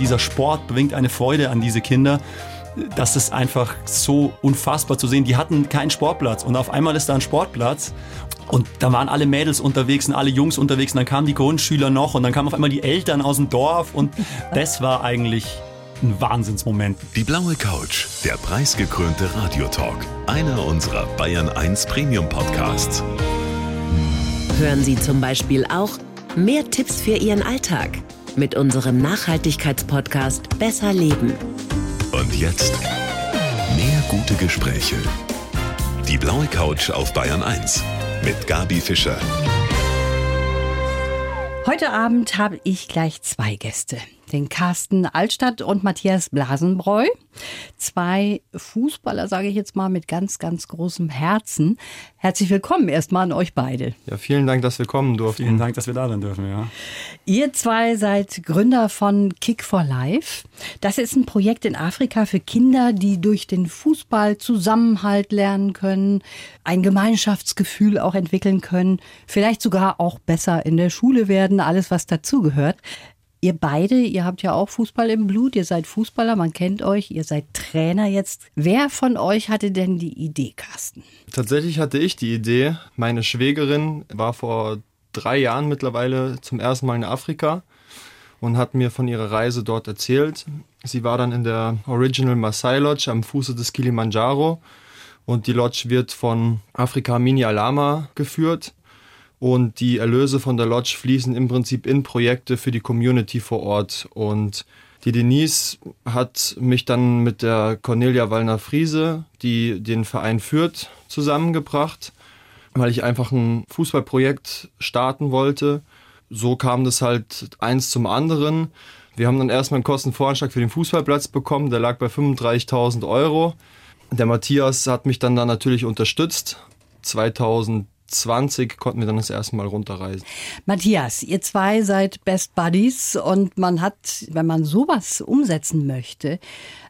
dieser Sport bringt eine Freude an diese Kinder das ist einfach so unfassbar zu sehen. Die hatten keinen Sportplatz und auf einmal ist da ein Sportplatz und da waren alle Mädels unterwegs und alle Jungs unterwegs und dann kamen die Grundschüler noch und dann kamen auf einmal die Eltern aus dem Dorf und das war eigentlich ein Wahnsinnsmoment. Die blaue Couch, der preisgekrönte Radiotalk, einer unserer Bayern 1 Premium Podcasts. Hören Sie zum Beispiel auch mehr Tipps für Ihren Alltag mit unserem Nachhaltigkeitspodcast Besser Leben. Und jetzt mehr gute Gespräche. Die blaue Couch auf Bayern 1 mit Gabi Fischer. Heute Abend habe ich gleich zwei Gäste den Carsten Altstadt und Matthias Blasenbräu. Zwei Fußballer, sage ich jetzt mal, mit ganz, ganz großem Herzen. Herzlich willkommen erstmal an euch beide. Ja, vielen Dank, dass wir kommen durften. Vielen Dank, dass wir da sein dürfen, ja. Ihr zwei seid Gründer von Kick for Life. Das ist ein Projekt in Afrika für Kinder, die durch den Fußball Zusammenhalt lernen können, ein Gemeinschaftsgefühl auch entwickeln können, vielleicht sogar auch besser in der Schule werden, alles was dazugehört. Ihr beide, ihr habt ja auch Fußball im Blut, ihr seid Fußballer, man kennt euch, ihr seid Trainer jetzt. Wer von euch hatte denn die Idee, Carsten? Tatsächlich hatte ich die Idee. Meine Schwägerin war vor drei Jahren mittlerweile zum ersten Mal in Afrika und hat mir von ihrer Reise dort erzählt. Sie war dann in der Original Maasai Lodge am Fuße des Kilimanjaro und die Lodge wird von Afrika Mini Alama geführt und die Erlöse von der Lodge fließen im Prinzip in Projekte für die Community vor Ort. Und die Denise hat mich dann mit der Cornelia Wallner-Friese, die den Verein führt, zusammengebracht, weil ich einfach ein Fußballprojekt starten wollte. So kam das halt eins zum anderen. Wir haben dann erstmal einen Kostenvoranschlag für den Fußballplatz bekommen, der lag bei 35.000 Euro. Der Matthias hat mich dann da natürlich unterstützt. 2000 20 konnten wir dann das erste Mal runterreisen. Matthias, ihr zwei seid Best Buddies und man hat, wenn man sowas umsetzen möchte,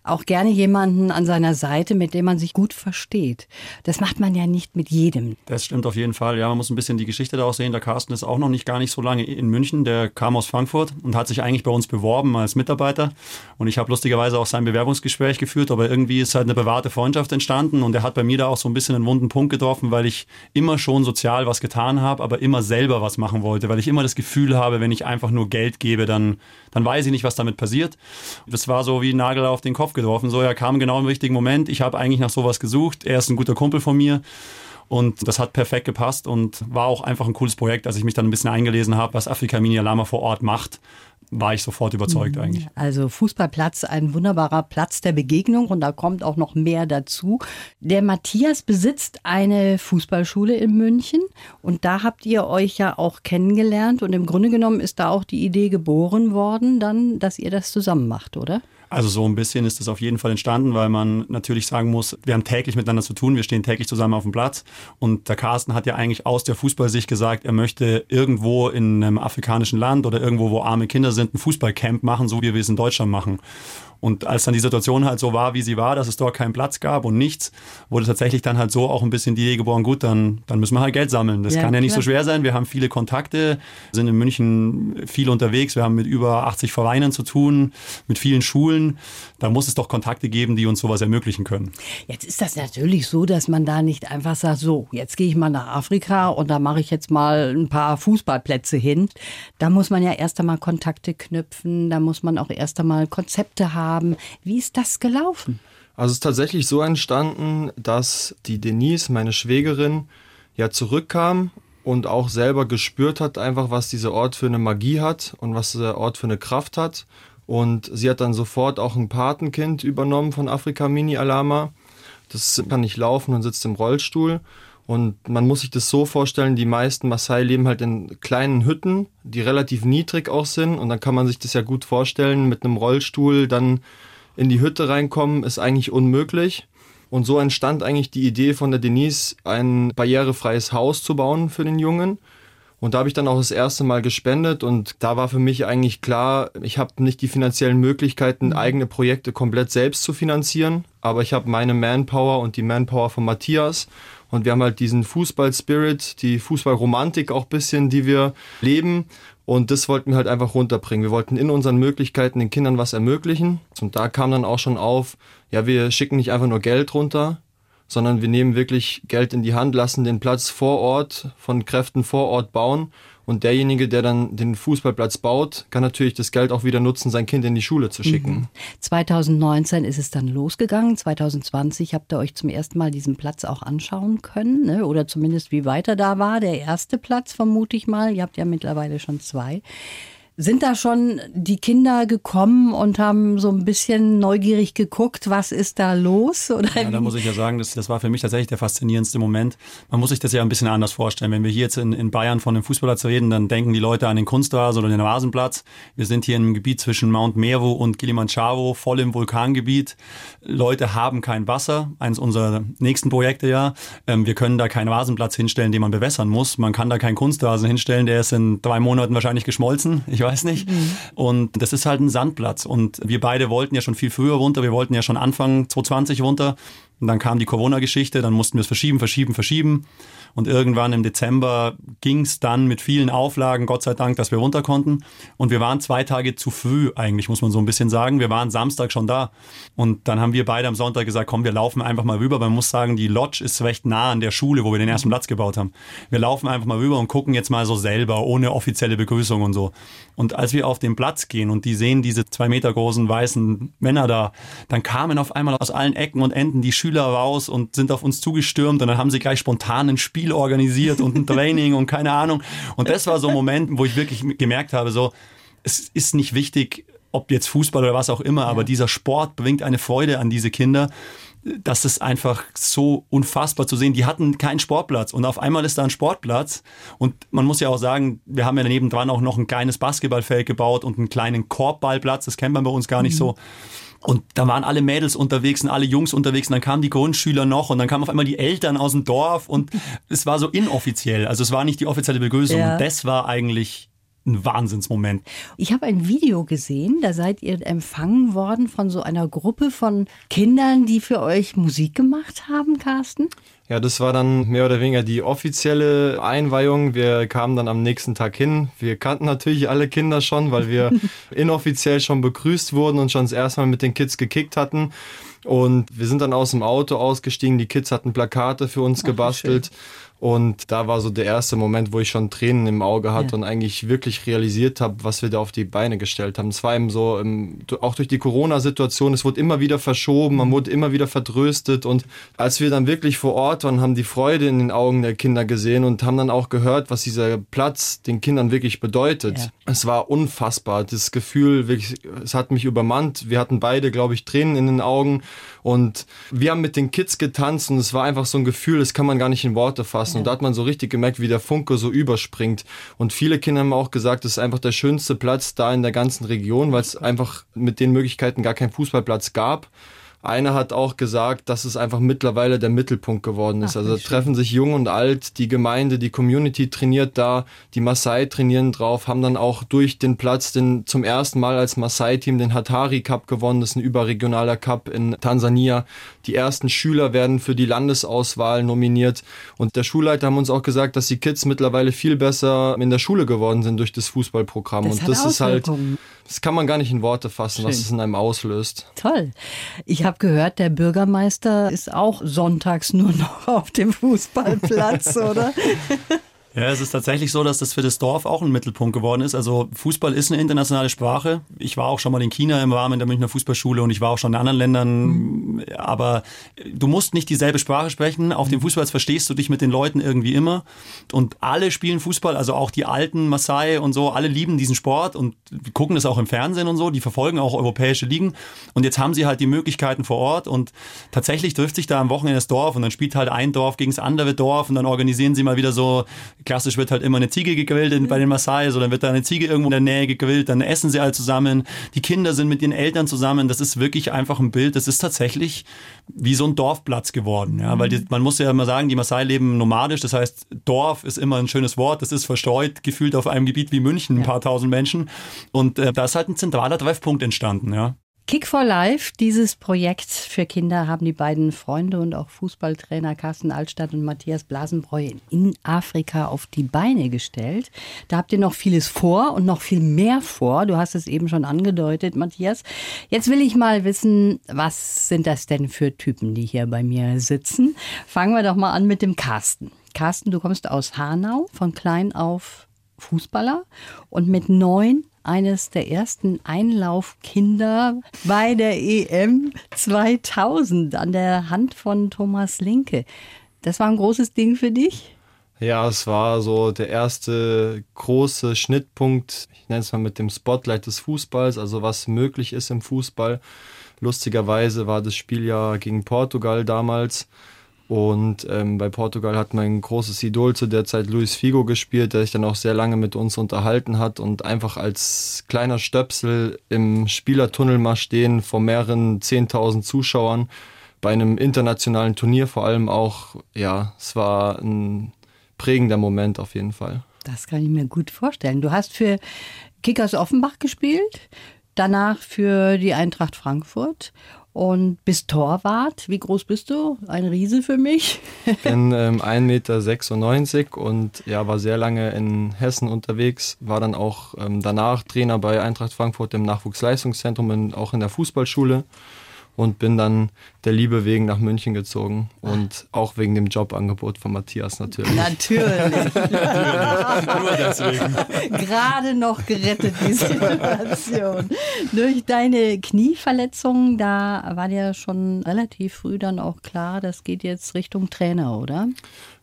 auch gerne jemanden an seiner Seite, mit dem man sich gut versteht. Das macht man ja nicht mit jedem. Das stimmt auf jeden Fall. Ja, man muss ein bisschen die Geschichte daraus sehen. Der Carsten ist auch noch nicht gar nicht so lange in München. Der kam aus Frankfurt und hat sich eigentlich bei uns beworben als Mitarbeiter. Und ich habe lustigerweise auch sein Bewerbungsgespräch geführt, aber irgendwie ist halt eine private Freundschaft entstanden und er hat bei mir da auch so ein bisschen einen wunden Punkt getroffen, weil ich immer schon sozial was getan habe, aber immer selber was machen wollte, weil ich immer das Gefühl habe, wenn ich einfach nur Geld gebe, dann, dann weiß ich nicht, was damit passiert. Das war so wie Nagel auf den Kopf Kopf getroffen. So, er kam genau im richtigen Moment. Ich habe eigentlich nach sowas gesucht. Er ist ein guter Kumpel von mir. Und das hat perfekt gepasst und war auch einfach ein cooles Projekt. Als ich mich dann ein bisschen eingelesen habe, was Afrika Mini Lama vor Ort macht, war ich sofort überzeugt mhm. eigentlich. Also Fußballplatz, ein wunderbarer Platz der Begegnung und da kommt auch noch mehr dazu. Der Matthias besitzt eine Fußballschule in München und da habt ihr euch ja auch kennengelernt und im Grunde genommen ist da auch die Idee geboren worden, dann, dass ihr das zusammen macht, oder? Also so ein bisschen ist das auf jeden Fall entstanden, weil man natürlich sagen muss, wir haben täglich miteinander zu tun, wir stehen täglich zusammen auf dem Platz. Und der Carsten hat ja eigentlich aus der Fußballsicht gesagt, er möchte irgendwo in einem afrikanischen Land oder irgendwo, wo arme Kinder sind, ein Fußballcamp machen, so wie wir es in Deutschland machen. Und als dann die Situation halt so war, wie sie war, dass es dort keinen Platz gab und nichts, wurde tatsächlich dann halt so auch ein bisschen die Idee geboren, gut, dann, dann müssen wir halt Geld sammeln. Das ja, kann ja nicht klar. so schwer sein. Wir haben viele Kontakte, sind in München viel unterwegs. Wir haben mit über 80 Vereinen zu tun, mit vielen Schulen. Da muss es doch Kontakte geben, die uns sowas ermöglichen können. Jetzt ist das natürlich so, dass man da nicht einfach sagt, so, jetzt gehe ich mal nach Afrika und da mache ich jetzt mal ein paar Fußballplätze hin. Da muss man ja erst einmal Kontakte knüpfen, da muss man auch erst einmal Konzepte haben haben. Wie ist das gelaufen? Also es ist tatsächlich so entstanden, dass die Denise, meine Schwägerin, ja zurückkam und auch selber gespürt hat, einfach was dieser Ort für eine Magie hat und was der Ort für eine Kraft hat. Und sie hat dann sofort auch ein Patenkind übernommen von Afrika Mini Alama. Das kann nicht laufen und sitzt im Rollstuhl. Und man muss sich das so vorstellen, die meisten Maasai leben halt in kleinen Hütten, die relativ niedrig auch sind. Und dann kann man sich das ja gut vorstellen, mit einem Rollstuhl dann in die Hütte reinkommen, ist eigentlich unmöglich. Und so entstand eigentlich die Idee von der Denise, ein barrierefreies Haus zu bauen für den Jungen. Und da habe ich dann auch das erste Mal gespendet und da war für mich eigentlich klar, ich habe nicht die finanziellen Möglichkeiten, mhm. eigene Projekte komplett selbst zu finanzieren, aber ich habe meine Manpower und die Manpower von Matthias und wir haben halt diesen Fußball-Spirit, die Fußballromantik auch bisschen, die wir leben. Und das wollten wir halt einfach runterbringen. Wir wollten in unseren Möglichkeiten den Kindern was ermöglichen. Und da kam dann auch schon auf, ja, wir schicken nicht einfach nur Geld runter, sondern wir nehmen wirklich Geld in die Hand, lassen den Platz vor Ort von Kräften vor Ort bauen und derjenige, der dann den Fußballplatz baut, kann natürlich das Geld auch wieder nutzen, sein Kind in die Schule zu schicken. 2019 ist es dann losgegangen. 2020 habt ihr euch zum ersten Mal diesen Platz auch anschauen können, ne? oder zumindest wie weiter da war. Der erste Platz, vermute ich mal. Ihr habt ja mittlerweile schon zwei. Sind da schon die Kinder gekommen und haben so ein bisschen neugierig geguckt, was ist da los? Oder ja, da muss ich ja sagen, das, das war für mich tatsächlich der faszinierendste Moment. Man muss sich das ja ein bisschen anders vorstellen. Wenn wir hier jetzt in, in Bayern von dem Fußballplatz reden, dann denken die Leute an den Kunstrasen oder den Rasenplatz. Wir sind hier im Gebiet zwischen Mount Meru und Kilimanjaro, voll im Vulkangebiet. Leute haben kein Wasser, eines unserer nächsten Projekte ja. Ähm, wir können da keinen Rasenplatz hinstellen, den man bewässern muss. Man kann da keinen Kunstrasen hinstellen, der ist in drei Monaten wahrscheinlich geschmolzen. Ich weiß nicht. Mhm. Und das ist halt ein Sandplatz. Und wir beide wollten ja schon viel früher runter. Wir wollten ja schon Anfang 2020 runter. Und dann kam die Corona-Geschichte, dann mussten wir es verschieben, verschieben, verschieben. Und irgendwann im Dezember ging es dann mit vielen Auflagen, Gott sei Dank, dass wir runter konnten. Und wir waren zwei Tage zu früh, eigentlich, muss man so ein bisschen sagen. Wir waren Samstag schon da. Und dann haben wir beide am Sonntag gesagt, komm, wir laufen einfach mal rüber. Man muss sagen, die Lodge ist recht nah an der Schule, wo wir den ersten Platz gebaut haben. Wir laufen einfach mal rüber und gucken jetzt mal so selber, ohne offizielle Begrüßung und so. Und als wir auf den Platz gehen und die sehen diese zwei Meter großen weißen Männer da, dann kamen auf einmal aus allen Ecken und Enden die Schüler raus und sind auf uns zugestürmt und dann haben sie gleich spontan ein Spiel Spiel organisiert und ein Training und keine Ahnung. Und das war so ein Moment, wo ich wirklich gemerkt habe, so, es ist nicht wichtig, ob jetzt Fußball oder was auch immer, aber dieser Sport bringt eine Freude an diese Kinder. Das ist einfach so unfassbar zu sehen. Die hatten keinen Sportplatz und auf einmal ist da ein Sportplatz. Und man muss ja auch sagen, wir haben ja daneben dran auch noch ein kleines Basketballfeld gebaut und einen kleinen Korbballplatz. Das kennt man bei uns gar nicht mhm. so. Und da waren alle Mädels unterwegs und alle Jungs unterwegs und dann kamen die Grundschüler noch und dann kamen auf einmal die Eltern aus dem Dorf und es war so inoffiziell. Also es war nicht die offizielle Begrüßung. Ja. Und das war eigentlich ein Wahnsinnsmoment. Ich habe ein Video gesehen, da seid ihr empfangen worden von so einer Gruppe von Kindern, die für euch Musik gemacht haben, Carsten. Ja, das war dann mehr oder weniger die offizielle Einweihung. Wir kamen dann am nächsten Tag hin. Wir kannten natürlich alle Kinder schon, weil wir inoffiziell schon begrüßt wurden und schon das erste Mal mit den Kids gekickt hatten. Und wir sind dann aus dem Auto ausgestiegen. Die Kids hatten Plakate für uns Ach, gebastelt. Schön. Und da war so der erste Moment, wo ich schon Tränen im Auge hatte ja. und eigentlich wirklich realisiert habe, was wir da auf die Beine gestellt haben. Es war eben so, ähm, auch durch die Corona-Situation, es wurde immer wieder verschoben, man wurde immer wieder vertröstet. Und als wir dann wirklich vor Ort waren, haben die Freude in den Augen der Kinder gesehen und haben dann auch gehört, was dieser Platz den Kindern wirklich bedeutet. Ja. Es war unfassbar. Das Gefühl, wirklich, es hat mich übermannt. Wir hatten beide, glaube ich, Tränen in den Augen. Und wir haben mit den Kids getanzt und es war einfach so ein Gefühl, das kann man gar nicht in Worte fassen. Und da hat man so richtig gemerkt, wie der Funke so überspringt. Und viele Kinder haben auch gesagt, es ist einfach der schönste Platz da in der ganzen Region, weil es einfach mit den Möglichkeiten gar keinen Fußballplatz gab. Einer hat auch gesagt, dass es einfach mittlerweile der Mittelpunkt geworden ist. Ach, also treffen sich jung und alt, die Gemeinde, die Community trainiert da, die Maasai trainieren drauf, haben dann auch durch den Platz den zum ersten Mal als Maasai-Team den Hatari Cup gewonnen. Das ist ein überregionaler Cup in Tansania. Die ersten Schüler werden für die Landesauswahl nominiert. Und der Schulleiter haben uns auch gesagt, dass die Kids mittlerweile viel besser in der Schule geworden sind durch das Fußballprogramm. Das und das ist halt, das kann man gar nicht in Worte fassen, Schön. was es in einem auslöst. Toll. Ich habe gehört, der Bürgermeister ist auch sonntags nur noch auf dem Fußballplatz, oder? Ja, es ist tatsächlich so, dass das für das Dorf auch ein Mittelpunkt geworden ist. Also Fußball ist eine internationale Sprache. Ich war auch schon mal in China im Rahmen der Münchner Fußballschule und ich war auch schon in anderen Ländern. Mhm. Aber du musst nicht dieselbe Sprache sprechen. Auf dem Fußball verstehst du dich mit den Leuten irgendwie immer. Und alle spielen Fußball, also auch die alten Maasai und so, alle lieben diesen Sport und gucken das auch im Fernsehen und so. Die verfolgen auch europäische Ligen. Und jetzt haben sie halt die Möglichkeiten vor Ort und tatsächlich trifft sich da am Wochenende das Dorf und dann spielt halt ein Dorf gegen das andere Dorf und dann organisieren sie mal wieder so klassisch wird halt immer eine Ziege gegrillt mhm. bei den Maasai, so dann wird da eine Ziege irgendwo in der Nähe gegrillt, dann essen sie alle zusammen, die Kinder sind mit ihren Eltern zusammen, das ist wirklich einfach ein Bild, das ist tatsächlich wie so ein Dorfplatz geworden, ja, weil die, mhm. man muss ja immer sagen, die Maasai leben nomadisch, das heißt, Dorf ist immer ein schönes Wort, das ist verstreut, gefühlt auf einem Gebiet wie München, ein paar tausend Menschen. Und äh, da ist halt ein zentraler Treffpunkt entstanden, ja. Kick for Life, dieses Projekt für Kinder, haben die beiden Freunde und auch Fußballtrainer Carsten Altstadt und Matthias Blasenbräu in Afrika auf die Beine gestellt. Da habt ihr noch vieles vor und noch viel mehr vor. Du hast es eben schon angedeutet, Matthias. Jetzt will ich mal wissen, was sind das denn für Typen, die hier bei mir sitzen? Fangen wir doch mal an mit dem Carsten. Carsten, du kommst aus Hanau, von klein auf Fußballer und mit neun eines der ersten Einlaufkinder bei der EM 2000 an der Hand von Thomas Linke. Das war ein großes Ding für dich? Ja, es war so der erste große Schnittpunkt, ich nenne es mal mit dem Spotlight des Fußballs, also was möglich ist im Fußball. Lustigerweise war das Spiel ja gegen Portugal damals und ähm, bei Portugal hat mein großes Idol zu der Zeit Luis Figo gespielt, der sich dann auch sehr lange mit uns unterhalten hat und einfach als kleiner Stöpsel im Spielertunnel mal stehen vor mehreren 10.000 Zuschauern bei einem internationalen Turnier vor allem auch, ja, es war ein prägender Moment auf jeden Fall. Das kann ich mir gut vorstellen. Du hast für Kickers Offenbach gespielt, danach für die Eintracht Frankfurt und bist Torwart. Wie groß bist du? Ein Riese für mich. Ich bin ähm, 1,96 Meter und ja, war sehr lange in Hessen unterwegs, war dann auch ähm, danach Trainer bei Eintracht Frankfurt im Nachwuchsleistungszentrum und auch in der Fußballschule und bin dann der Liebe wegen nach München gezogen und auch wegen dem Jobangebot von Matthias natürlich. Natürlich. Nur deswegen. Gerade noch gerettet die Situation. Durch deine Knieverletzung, da war dir schon relativ früh dann auch klar, das geht jetzt Richtung Trainer, oder?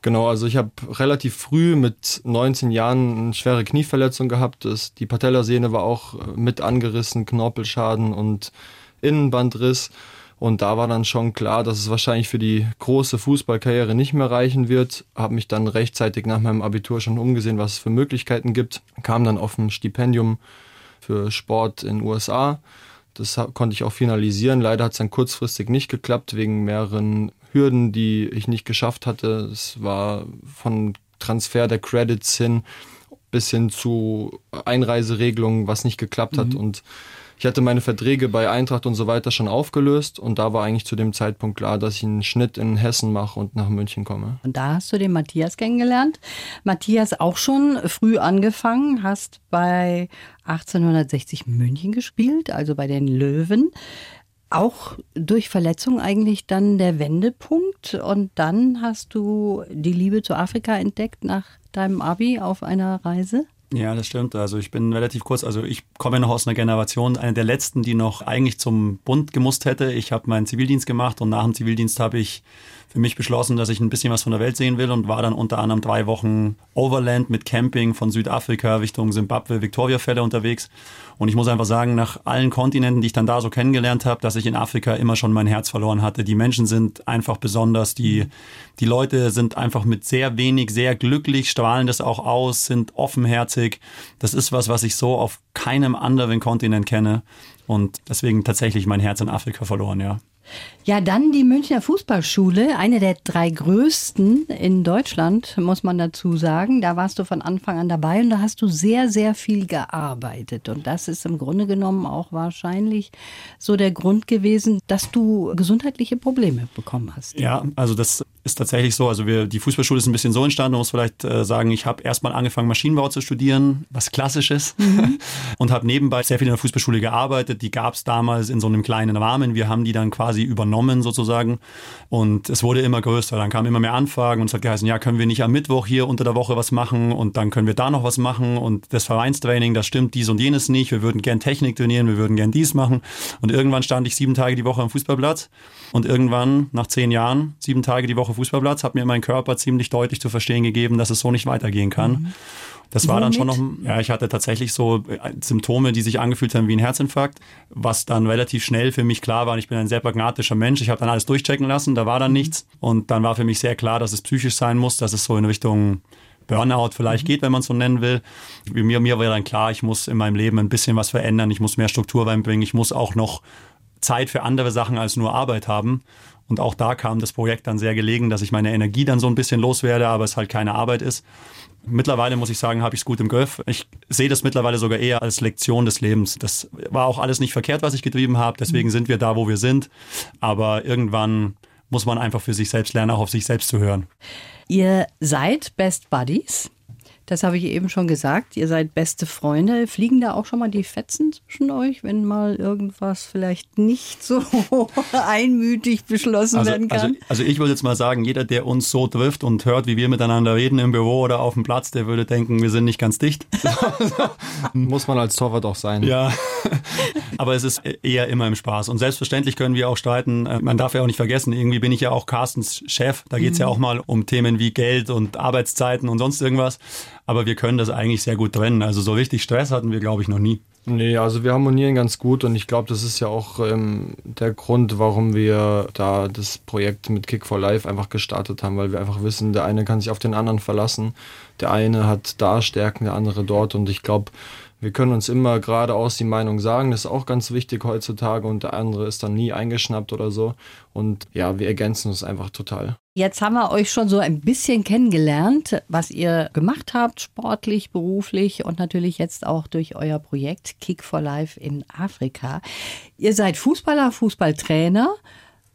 Genau, also ich habe relativ früh mit 19 Jahren eine schwere Knieverletzung gehabt. Das, die Patellasehne war auch mit angerissen, Knorpelschaden und Innenbandriss. Und da war dann schon klar, dass es wahrscheinlich für die große Fußballkarriere nicht mehr reichen wird. Habe mich dann rechtzeitig nach meinem Abitur schon umgesehen, was es für Möglichkeiten gibt. Kam dann auf ein Stipendium für Sport in den USA. Das konnte ich auch finalisieren. Leider hat es dann kurzfristig nicht geklappt, wegen mehreren Hürden, die ich nicht geschafft hatte. Es war von Transfer der Credits hin bis hin zu Einreiseregelungen, was nicht geklappt mhm. hat. Und ich hatte meine Verträge bei Eintracht und so weiter schon aufgelöst und da war eigentlich zu dem Zeitpunkt klar, dass ich einen Schnitt in Hessen mache und nach München komme. Und da hast du den Matthias kennengelernt. Matthias auch schon früh angefangen, hast bei 1860 München gespielt, also bei den Löwen auch durch Verletzung eigentlich dann der Wendepunkt und dann hast du die Liebe zu Afrika entdeckt nach deinem Abi auf einer Reise? Ja, das stimmt. Also ich bin relativ kurz, also ich komme noch aus einer Generation, eine der letzten, die noch eigentlich zum Bund gemusst hätte. Ich habe meinen Zivildienst gemacht und nach dem Zivildienst habe ich für mich beschlossen, dass ich ein bisschen was von der Welt sehen will und war dann unter anderem drei Wochen Overland mit Camping von Südafrika Richtung Simbabwe, Victoria-Fälle unterwegs. Und ich muss einfach sagen, nach allen Kontinenten, die ich dann da so kennengelernt habe, dass ich in Afrika immer schon mein Herz verloren hatte. Die Menschen sind einfach besonders, die, die Leute sind einfach mit sehr wenig, sehr glücklich, strahlen das auch aus, sind offenherzig. Das ist was, was ich so auf keinem anderen Kontinent kenne. Und deswegen tatsächlich mein Herz in Afrika verloren, ja. Ja, dann die Münchner Fußballschule, eine der drei größten in Deutschland, muss man dazu sagen. Da warst du von Anfang an dabei und da hast du sehr, sehr viel gearbeitet. Und das ist im Grunde genommen auch wahrscheinlich so der Grund gewesen, dass du gesundheitliche Probleme bekommen hast. Ja, also das ist tatsächlich so. Also wir, die Fußballschule ist ein bisschen so entstanden. Man muss vielleicht äh, sagen, ich habe erstmal angefangen, Maschinenbau zu studieren, was klassisch ist. Mhm. und habe nebenbei sehr viel in der Fußballschule gearbeitet. Die gab es damals in so einem kleinen Rahmen. Wir haben die dann quasi übernommen sozusagen. Und es wurde immer größer. Dann kamen immer mehr Anfragen und es hat geheißen, ja, können wir nicht am Mittwoch hier unter der Woche was machen und dann können wir da noch was machen und das Vereinstraining, das stimmt dies und jenes nicht. Wir würden gern Technik trainieren, wir würden gern dies machen. Und irgendwann stand ich sieben Tage die Woche am Fußballplatz und irgendwann, nach zehn Jahren, sieben Tage die Woche Fußballplatz, hat mir mein Körper ziemlich deutlich zu verstehen gegeben, dass es so nicht weitergehen kann. Mhm. Das war dann schon noch, ja, ich hatte tatsächlich so äh, Symptome, die sich angefühlt haben wie ein Herzinfarkt, was dann relativ schnell für mich klar war. Ich bin ein sehr pragmatischer Mensch. Ich habe dann alles durchchecken lassen, da war dann mhm. nichts. Und dann war für mich sehr klar, dass es psychisch sein muss, dass es so in Richtung Burnout vielleicht mhm. geht, wenn man es so nennen will. Mir, mir war dann klar, ich muss in meinem Leben ein bisschen was verändern, ich muss mehr Struktur reinbringen, ich muss auch noch Zeit für andere Sachen als nur Arbeit haben. Und auch da kam das Projekt dann sehr gelegen, dass ich meine Energie dann so ein bisschen loswerde, aber es halt keine Arbeit ist. Mittlerweile muss ich sagen, habe ich es gut im Griff. Ich sehe das mittlerweile sogar eher als Lektion des Lebens. Das war auch alles nicht verkehrt, was ich getrieben habe. Deswegen sind wir da, wo wir sind. Aber irgendwann muss man einfach für sich selbst lernen, auch auf sich selbst zu hören. Ihr seid Best Buddies. Das habe ich eben schon gesagt. Ihr seid beste Freunde. Fliegen da auch schon mal die Fetzen zwischen euch, wenn mal irgendwas vielleicht nicht so einmütig beschlossen also, werden kann? Also, also ich würde jetzt mal sagen, jeder, der uns so trifft und hört, wie wir miteinander reden im Büro oder auf dem Platz, der würde denken, wir sind nicht ganz dicht. Muss man als Torwart auch sein. Ja, aber es ist eher immer im Spaß. Und selbstverständlich können wir auch streiten. Äh, man darf ja auch nicht vergessen, irgendwie bin ich ja auch Carstens Chef. Da geht es mhm. ja auch mal um Themen wie Geld und Arbeitszeiten und sonst irgendwas aber wir können das eigentlich sehr gut trennen. Also so richtig Stress hatten wir, glaube ich, noch nie. Nee, also wir harmonieren ganz gut und ich glaube, das ist ja auch ähm, der Grund, warum wir da das Projekt mit Kick for Life einfach gestartet haben, weil wir einfach wissen, der eine kann sich auf den anderen verlassen, der eine hat da Stärken, der andere dort und ich glaube, wir können uns immer geradeaus die Meinung sagen, das ist auch ganz wichtig heutzutage und der andere ist dann nie eingeschnappt oder so. Und ja, wir ergänzen uns einfach total. Jetzt haben wir euch schon so ein bisschen kennengelernt, was ihr gemacht habt, sportlich, beruflich und natürlich jetzt auch durch euer Projekt Kick for Life in Afrika. Ihr seid Fußballer, Fußballtrainer.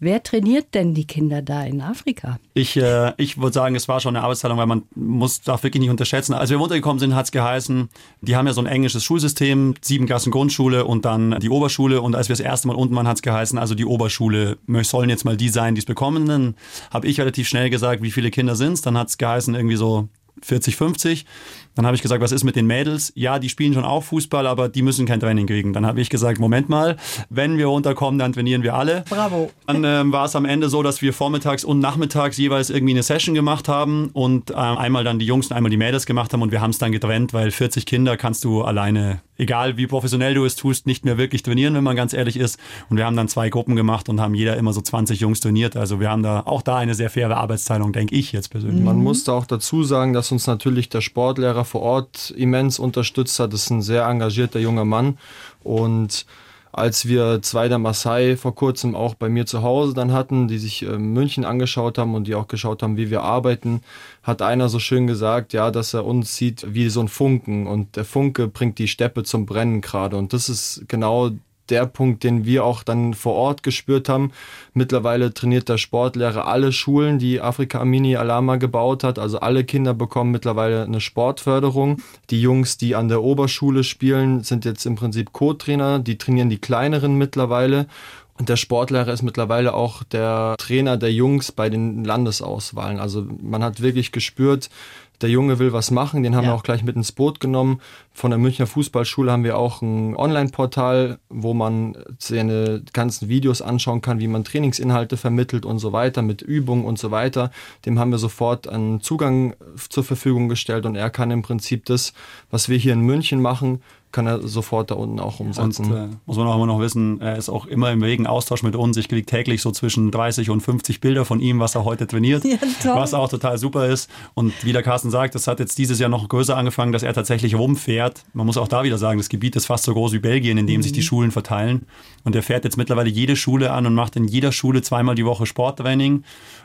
Wer trainiert denn die Kinder da in Afrika? Ich, äh, ich würde sagen, es war schon eine Arbeitsteilung, weil man muss da wirklich nicht unterschätzen. Als wir runtergekommen sind, hat es geheißen, die haben ja so ein englisches Schulsystem, sieben Klassen Grundschule und dann die Oberschule. Und als wir das erste Mal unten waren, hat es geheißen, also die Oberschule sollen jetzt mal die sein, die es bekommen. Dann habe ich relativ schnell gesagt, wie viele Kinder sind es. Dann hat es geheißen, irgendwie so 40, 50. Dann habe ich gesagt, was ist mit den Mädels? Ja, die spielen schon auch Fußball, aber die müssen kein Training kriegen. Dann habe ich gesagt, Moment mal, wenn wir runterkommen, dann trainieren wir alle. Bravo. Dann ähm, war es am Ende so, dass wir vormittags und nachmittags jeweils irgendwie eine Session gemacht haben und äh, einmal dann die Jungs und einmal die Mädels gemacht haben und wir haben es dann getrennt, weil 40 Kinder kannst du alleine, egal wie professionell du es tust, nicht mehr wirklich trainieren, wenn man ganz ehrlich ist. Und wir haben dann zwei Gruppen gemacht und haben jeder immer so 20 Jungs trainiert. Also wir haben da auch da eine sehr faire Arbeitsteilung, denke ich jetzt persönlich. Man musste auch dazu sagen, dass uns natürlich der Sportlehrer vor Ort immens unterstützt hat. Das ist ein sehr engagierter junger Mann. Und als wir zwei der Maasai vor kurzem auch bei mir zu Hause dann hatten, die sich äh, München angeschaut haben und die auch geschaut haben, wie wir arbeiten, hat einer so schön gesagt, ja, dass er uns sieht wie so ein Funken und der Funke bringt die Steppe zum Brennen gerade. Und das ist genau der Punkt, den wir auch dann vor Ort gespürt haben. Mittlerweile trainiert der Sportlehrer alle Schulen, die Afrika Amini Alama gebaut hat. Also alle Kinder bekommen mittlerweile eine Sportförderung. Die Jungs, die an der Oberschule spielen, sind jetzt im Prinzip Co-Trainer. Die trainieren die kleineren mittlerweile. Und der Sportlehrer ist mittlerweile auch der Trainer der Jungs bei den Landesauswahlen. Also man hat wirklich gespürt, der Junge will was machen, den haben ja. wir auch gleich mit ins Boot genommen. Von der Münchner Fußballschule haben wir auch ein Online-Portal, wo man seine ganzen Videos anschauen kann, wie man Trainingsinhalte vermittelt und so weiter, mit Übungen und so weiter. Dem haben wir sofort einen Zugang zur Verfügung gestellt und er kann im Prinzip das, was wir hier in München machen, kann er sofort da unten auch umsetzen. Und, äh, muss man auch immer noch wissen, er ist auch immer im regen Austausch mit uns. Ich kriege täglich so zwischen 30 und 50 Bilder von ihm, was er heute trainiert, ja, was auch total super ist. Und wie der Carsten sagt, das hat jetzt dieses Jahr noch größer angefangen, dass er tatsächlich rumfährt. Man muss auch da wieder sagen, das Gebiet ist fast so groß wie Belgien, in dem mhm. sich die Schulen verteilen. Und er fährt jetzt mittlerweile jede Schule an und macht in jeder Schule zweimal die Woche Sporttraining.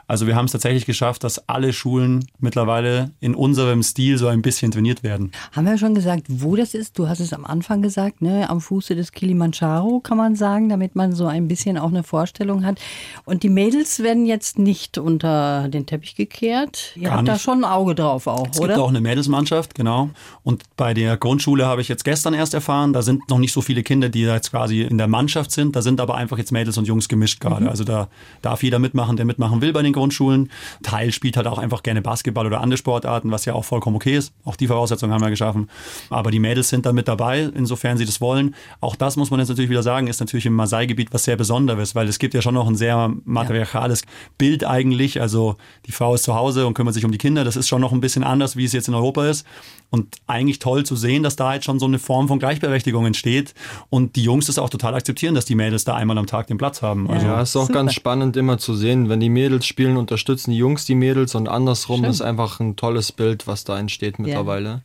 Also wir haben es tatsächlich geschafft, dass alle Schulen mittlerweile in unserem Stil so ein bisschen trainiert werden. Haben wir schon gesagt, wo das ist? Du hast es am Anfang gesagt, ne? am Fuße des Kilimanjaro kann man sagen, damit man so ein bisschen auch eine Vorstellung hat. Und die Mädels werden jetzt nicht unter den Teppich gekehrt. Ihr Gar habt nicht. da schon ein Auge drauf auch, es oder? Es gibt auch eine Mädelsmannschaft, genau. Und bei der Grundschule habe ich jetzt gestern erst erfahren, da sind noch nicht so viele Kinder, die jetzt quasi in der Mannschaft sind. Da sind aber einfach jetzt Mädels und Jungs gemischt gerade. Mhm. Also da darf jeder mitmachen, der mitmachen will bei den Grundschulen. Teil spielt halt auch einfach gerne Basketball oder andere Sportarten, was ja auch vollkommen okay ist. Auch die Voraussetzungen haben wir geschaffen. Aber die Mädels sind da mit dabei, insofern sie das wollen. Auch das muss man jetzt natürlich wieder sagen, ist natürlich im Masai-Gebiet was sehr Besonderes, weil es gibt ja schon noch ein sehr matriarchales ja. Bild eigentlich. Also die Frau ist zu Hause und kümmert sich um die Kinder. Das ist schon noch ein bisschen anders, wie es jetzt in Europa ist. Und eigentlich toll zu sehen, dass da jetzt schon so eine Form von Gleichberechtigung entsteht und die Jungs das auch total akzeptieren, dass die Mädels da einmal am Tag den Platz haben. Also ja, ist auch Super. ganz spannend immer zu sehen, wenn die Mädels spielen, unterstützen die Jungs die Mädels und andersrum Schön. ist einfach ein tolles Bild, was da entsteht mittlerweile. Ja.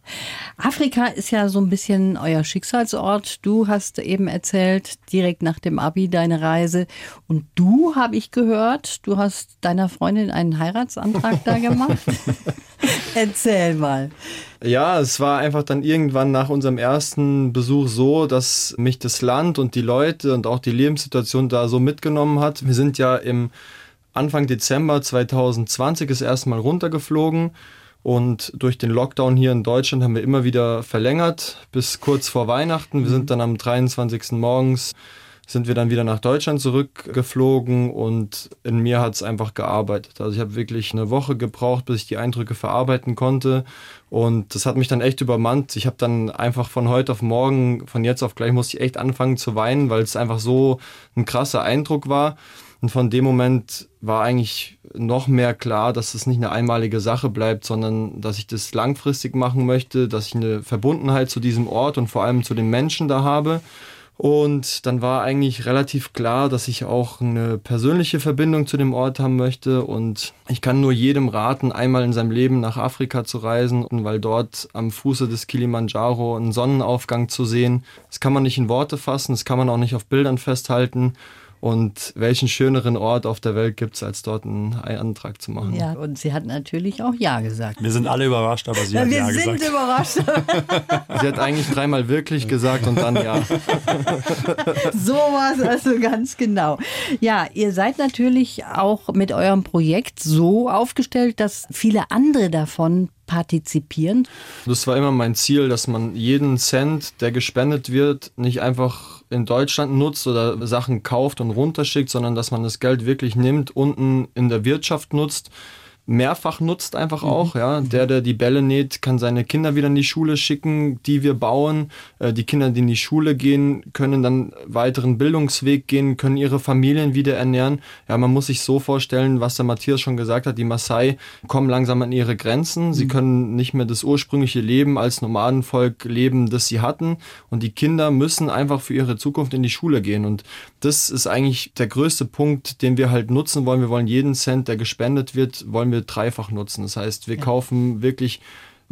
Afrika ist ja so ein bisschen euer Schicksalsort. Du hast eben erzählt, direkt nach dem Abi deine Reise. Und du, habe ich gehört, du hast deiner Freundin einen Heiratsantrag da gemacht. Erzähl mal. Ja, es war einfach dann irgendwann nach unserem ersten Besuch so, dass mich das Land und die Leute und auch die Lebenssituation da so mitgenommen hat. Wir sind ja im Anfang Dezember 2020 das erste Mal runtergeflogen und durch den Lockdown hier in Deutschland haben wir immer wieder verlängert bis kurz vor Weihnachten. Wir sind dann am 23. morgens sind wir dann wieder nach Deutschland zurückgeflogen und in mir hat es einfach gearbeitet. Also ich habe wirklich eine Woche gebraucht, bis ich die Eindrücke verarbeiten konnte und das hat mich dann echt übermannt. Ich habe dann einfach von heute auf morgen, von jetzt auf gleich musste ich echt anfangen zu weinen, weil es einfach so ein krasser Eindruck war. Und von dem Moment war eigentlich noch mehr klar, dass es nicht eine einmalige Sache bleibt, sondern dass ich das langfristig machen möchte, dass ich eine Verbundenheit zu diesem Ort und vor allem zu den Menschen da habe und dann war eigentlich relativ klar, dass ich auch eine persönliche Verbindung zu dem Ort haben möchte. Und ich kann nur jedem raten, einmal in seinem Leben nach Afrika zu reisen, weil dort am Fuße des Kilimanjaro einen Sonnenaufgang zu sehen, das kann man nicht in Worte fassen, das kann man auch nicht auf Bildern festhalten. Und welchen schöneren Ort auf der Welt gibt es, als dort einen Antrag zu machen? Ja, und sie hat natürlich auch Ja gesagt. Wir sind alle überrascht, aber sie ja, hat wir Ja sind gesagt. überrascht. Sie hat eigentlich dreimal wirklich gesagt und dann Ja. so war es also ganz genau. Ja, ihr seid natürlich auch mit eurem Projekt so aufgestellt, dass viele andere davon partizipieren. Das war immer mein Ziel, dass man jeden Cent, der gespendet wird, nicht einfach in Deutschland nutzt oder Sachen kauft und runterschickt, sondern dass man das Geld wirklich nimmt, unten in der Wirtschaft nutzt mehrfach nutzt einfach auch. Ja, der, der die Bälle näht, kann seine Kinder wieder in die Schule schicken, die wir bauen. Äh, die Kinder, die in die Schule gehen, können dann weiteren Bildungsweg gehen, können ihre Familien wieder ernähren. Ja, man muss sich so vorstellen, was der Matthias schon gesagt hat, die Maasai kommen langsam an ihre Grenzen. Sie können nicht mehr das ursprüngliche Leben als Nomadenvolk leben, das sie hatten. Und die Kinder müssen einfach für ihre Zukunft in die Schule gehen. Und das ist eigentlich der größte Punkt, den wir halt nutzen wollen. Wir wollen jeden Cent, der gespendet wird, wollen wir dreifach nutzen. Das heißt, wir ja. kaufen wirklich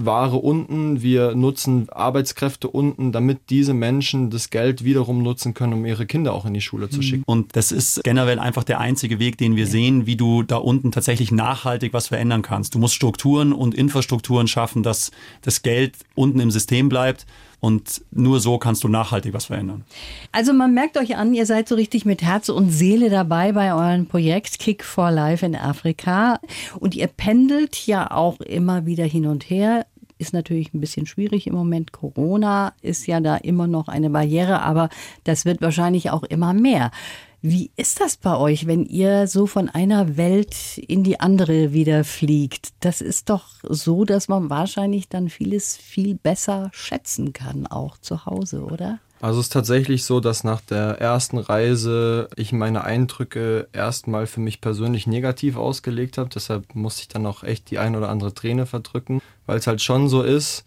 Ware unten, wir nutzen Arbeitskräfte unten, damit diese Menschen das Geld wiederum nutzen können, um ihre Kinder auch in die Schule zu mhm. schicken. Und das ist generell einfach der einzige Weg, den wir ja. sehen, wie du da unten tatsächlich nachhaltig was verändern kannst. Du musst Strukturen und Infrastrukturen schaffen, dass das Geld unten im System bleibt. Und nur so kannst du nachhaltig was verändern. Also man merkt euch an, ihr seid so richtig mit Herz und Seele dabei bei eurem Projekt Kick for Life in Afrika. Und ihr pendelt ja auch immer wieder hin und her ist natürlich ein bisschen schwierig im Moment. Corona ist ja da immer noch eine Barriere, aber das wird wahrscheinlich auch immer mehr. Wie ist das bei euch, wenn ihr so von einer Welt in die andere wieder fliegt? Das ist doch so, dass man wahrscheinlich dann vieles viel besser schätzen kann, auch zu Hause, oder? Also es ist tatsächlich so, dass nach der ersten Reise ich meine Eindrücke erstmal für mich persönlich negativ ausgelegt habe. Deshalb musste ich dann auch echt die ein oder andere Träne verdrücken, weil es halt schon so ist.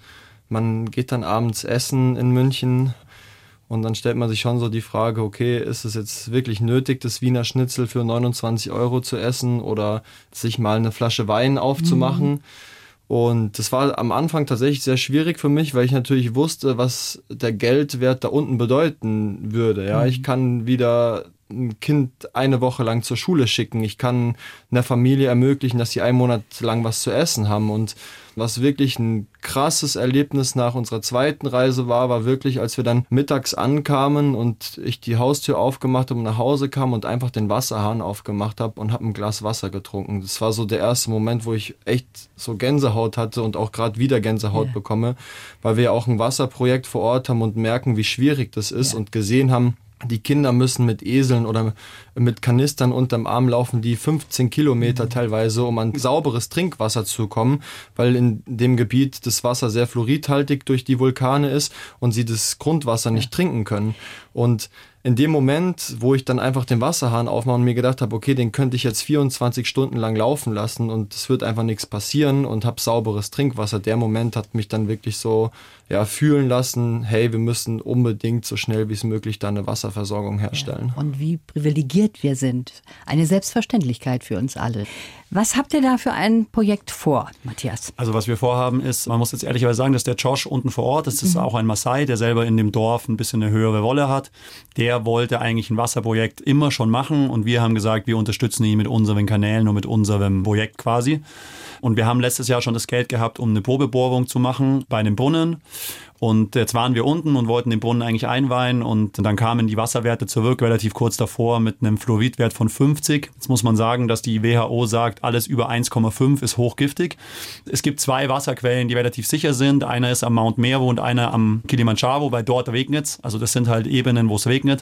Man geht dann abends essen in München und dann stellt man sich schon so die Frage, okay, ist es jetzt wirklich nötig, das Wiener Schnitzel für 29 Euro zu essen oder sich mal eine Flasche Wein aufzumachen? Mhm. Und das war am Anfang tatsächlich sehr schwierig für mich, weil ich natürlich wusste, was der Geldwert da unten bedeuten würde. Ja, mhm. ich kann wieder ein Kind eine Woche lang zur Schule schicken. Ich kann einer Familie ermöglichen, dass sie einen Monat lang was zu essen haben. Und was wirklich ein krasses Erlebnis nach unserer zweiten Reise war, war wirklich, als wir dann mittags ankamen und ich die Haustür aufgemacht habe und nach Hause kam und einfach den Wasserhahn aufgemacht habe und habe ein Glas Wasser getrunken. Das war so der erste Moment, wo ich echt so Gänsehaut hatte und auch gerade wieder Gänsehaut yeah. bekomme, weil wir ja auch ein Wasserprojekt vor Ort haben und merken, wie schwierig das ist yeah. und gesehen haben, die Kinder müssen mit Eseln oder mit Kanistern unterm Arm laufen, die 15 Kilometer teilweise, um an sauberes Trinkwasser zu kommen, weil in dem Gebiet das Wasser sehr fluoridhaltig durch die Vulkane ist und sie das Grundwasser nicht trinken können. Und in dem Moment, wo ich dann einfach den Wasserhahn aufmache und mir gedacht habe, okay, den könnte ich jetzt 24 Stunden lang laufen lassen und es wird einfach nichts passieren und habe sauberes Trinkwasser. Der Moment hat mich dann wirklich so ja, fühlen lassen, hey, wir müssen unbedingt so schnell wie es möglich da eine Wasserversorgung herstellen. Ja, und wie privilegiert wir sind. Eine Selbstverständlichkeit für uns alle. Was habt ihr da für ein Projekt vor, Matthias? Also was wir vorhaben ist, man muss jetzt ehrlicherweise sagen, dass der Josh unten vor Ort, das ist mhm. auch ein Maasai, der selber in dem Dorf ein bisschen eine höhere Rolle hat. Der wollte eigentlich ein Wasserprojekt immer schon machen und wir haben gesagt, wir unterstützen ihn mit unseren Kanälen und mit unserem Projekt quasi. Und wir haben letztes Jahr schon das Geld gehabt, um eine Probebohrung zu machen bei einem Brunnen. Und jetzt waren wir unten und wollten den Brunnen eigentlich einweihen und dann kamen die Wasserwerte zurück, relativ kurz davor mit einem Fluoridwert von 50. Jetzt muss man sagen, dass die WHO sagt, alles über 1,5 ist hochgiftig. Es gibt zwei Wasserquellen, die relativ sicher sind. Einer ist am Mount Meru und einer am Kilimanjaro, weil dort regnet es. Also das sind halt Ebenen, wo es regnet.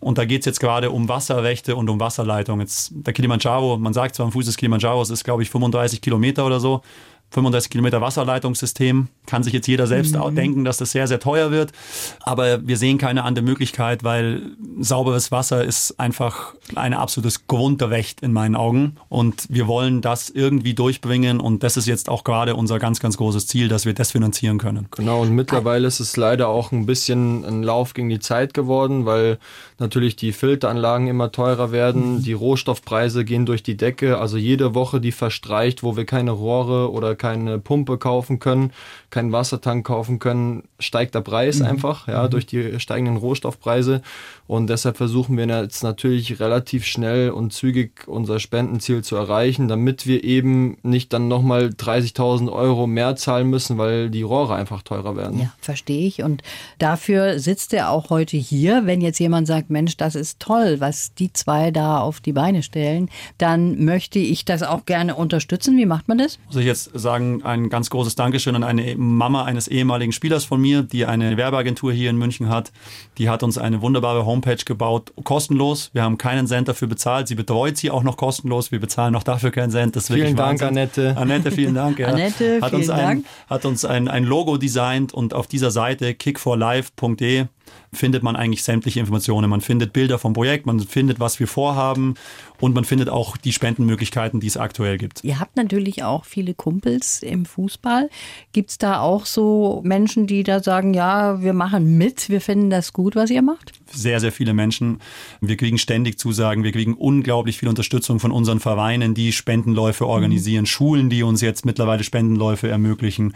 Und da geht es jetzt gerade um Wasserrechte und um Wasserleitung. Der Kilimanjaro, man sagt zwar am Fuß des Kilimanjaros ist, glaube ich, 35 Kilometer oder so. 35 Kilometer Wasserleitungssystem. Kann sich jetzt jeder selbst mhm. denken, dass das sehr, sehr teuer wird. Aber wir sehen keine andere Möglichkeit, weil sauberes Wasser ist einfach ein absolutes Grundrecht in meinen Augen. Und wir wollen das irgendwie durchbringen. Und das ist jetzt auch gerade unser ganz, ganz großes Ziel, dass wir das finanzieren können. Genau. Und mittlerweile ist es leider auch ein bisschen ein Lauf gegen die Zeit geworden, weil natürlich die Filteranlagen immer teurer werden. Mhm. Die Rohstoffpreise gehen durch die Decke. Also jede Woche, die verstreicht, wo wir keine Rohre oder keine Pumpe kaufen können, keinen Wassertank kaufen können, steigt der Preis mhm. einfach, ja, mhm. durch die steigenden Rohstoffpreise. Und deshalb versuchen wir jetzt natürlich relativ schnell und zügig unser Spendenziel zu erreichen, damit wir eben nicht dann nochmal 30.000 Euro mehr zahlen müssen, weil die Rohre einfach teurer werden. Ja, verstehe ich. Und dafür sitzt er auch heute hier. Wenn jetzt jemand sagt, Mensch, das ist toll, was die zwei da auf die Beine stellen, dann möchte ich das auch gerne unterstützen. Wie macht man das? Muss ich jetzt sagen, ein ganz großes Dankeschön an eine Mama eines ehemaligen Spielers von mir, die eine Werbeagentur hier in München hat. Die hat uns eine wunderbare Homepage Homepage gebaut, kostenlos. Wir haben keinen Cent dafür bezahlt. Sie betreut sie auch noch kostenlos. Wir bezahlen noch dafür keinen Cent. Das vielen Dank, Wahnsinn. Annette. Annette, vielen Dank. Ja. Annette, hat vielen uns ein, Dank. Hat uns ein, ein Logo designt und auf dieser Seite kickforlife.de findet man eigentlich sämtliche Informationen. Man findet Bilder vom Projekt, man findet, was wir vorhaben und man findet auch die Spendenmöglichkeiten, die es aktuell gibt. Ihr habt natürlich auch viele Kumpels im Fußball. Gibt es da auch so Menschen, die da sagen, ja, wir machen mit, wir finden das gut, was ihr macht? Sehr, sehr viele Menschen. Wir kriegen ständig Zusagen, wir kriegen unglaublich viel Unterstützung von unseren Vereinen, die Spendenläufe organisieren, mhm. Schulen, die uns jetzt mittlerweile Spendenläufe ermöglichen.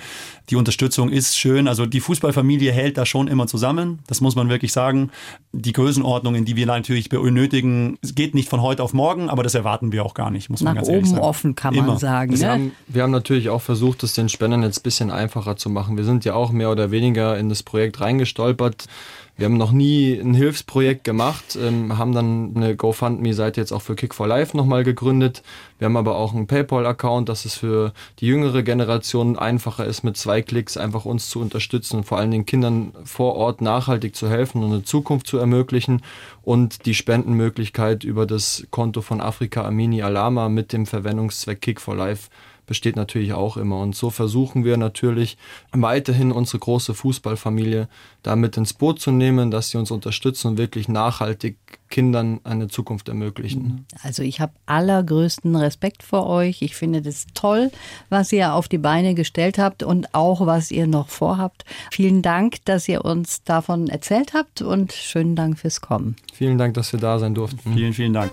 Die Unterstützung ist schön. Also die Fußballfamilie hält da schon immer zusammen. Das muss man wirklich sagen. Die Größenordnungen, die wir natürlich benötigen, es geht nicht von heute auf morgen, aber das erwarten wir auch gar nicht, muss Nach man ganz ehrlich sagen. offen kann man sagen. Wir, ne? haben, wir haben natürlich auch versucht, es den Spendern jetzt ein bisschen einfacher zu machen. Wir sind ja auch mehr oder weniger in das Projekt reingestolpert. Wir haben noch nie ein Hilfsprojekt gemacht, ähm, haben dann eine GoFundMe-Seite jetzt auch für Kick for Life nochmal gegründet. Wir haben aber auch einen PayPal-Account, dass es für die jüngere Generation einfacher ist, mit zwei Klicks einfach uns zu unterstützen und vor allen Dingen Kindern vor Ort nachhaltig zu helfen und eine Zukunft zu ermöglichen und die Spendenmöglichkeit über das Konto von Afrika Amini Alama mit dem Verwendungszweck Kick for Life besteht natürlich auch immer. Und so versuchen wir natürlich weiterhin unsere große Fußballfamilie damit ins Boot zu nehmen, dass sie uns unterstützen und wirklich nachhaltig Kindern eine Zukunft ermöglichen. Also ich habe allergrößten Respekt vor euch. Ich finde das toll, was ihr auf die Beine gestellt habt und auch was ihr noch vorhabt. Vielen Dank, dass ihr uns davon erzählt habt und schönen Dank fürs Kommen. Vielen Dank, dass wir da sein durften. Vielen, vielen Dank.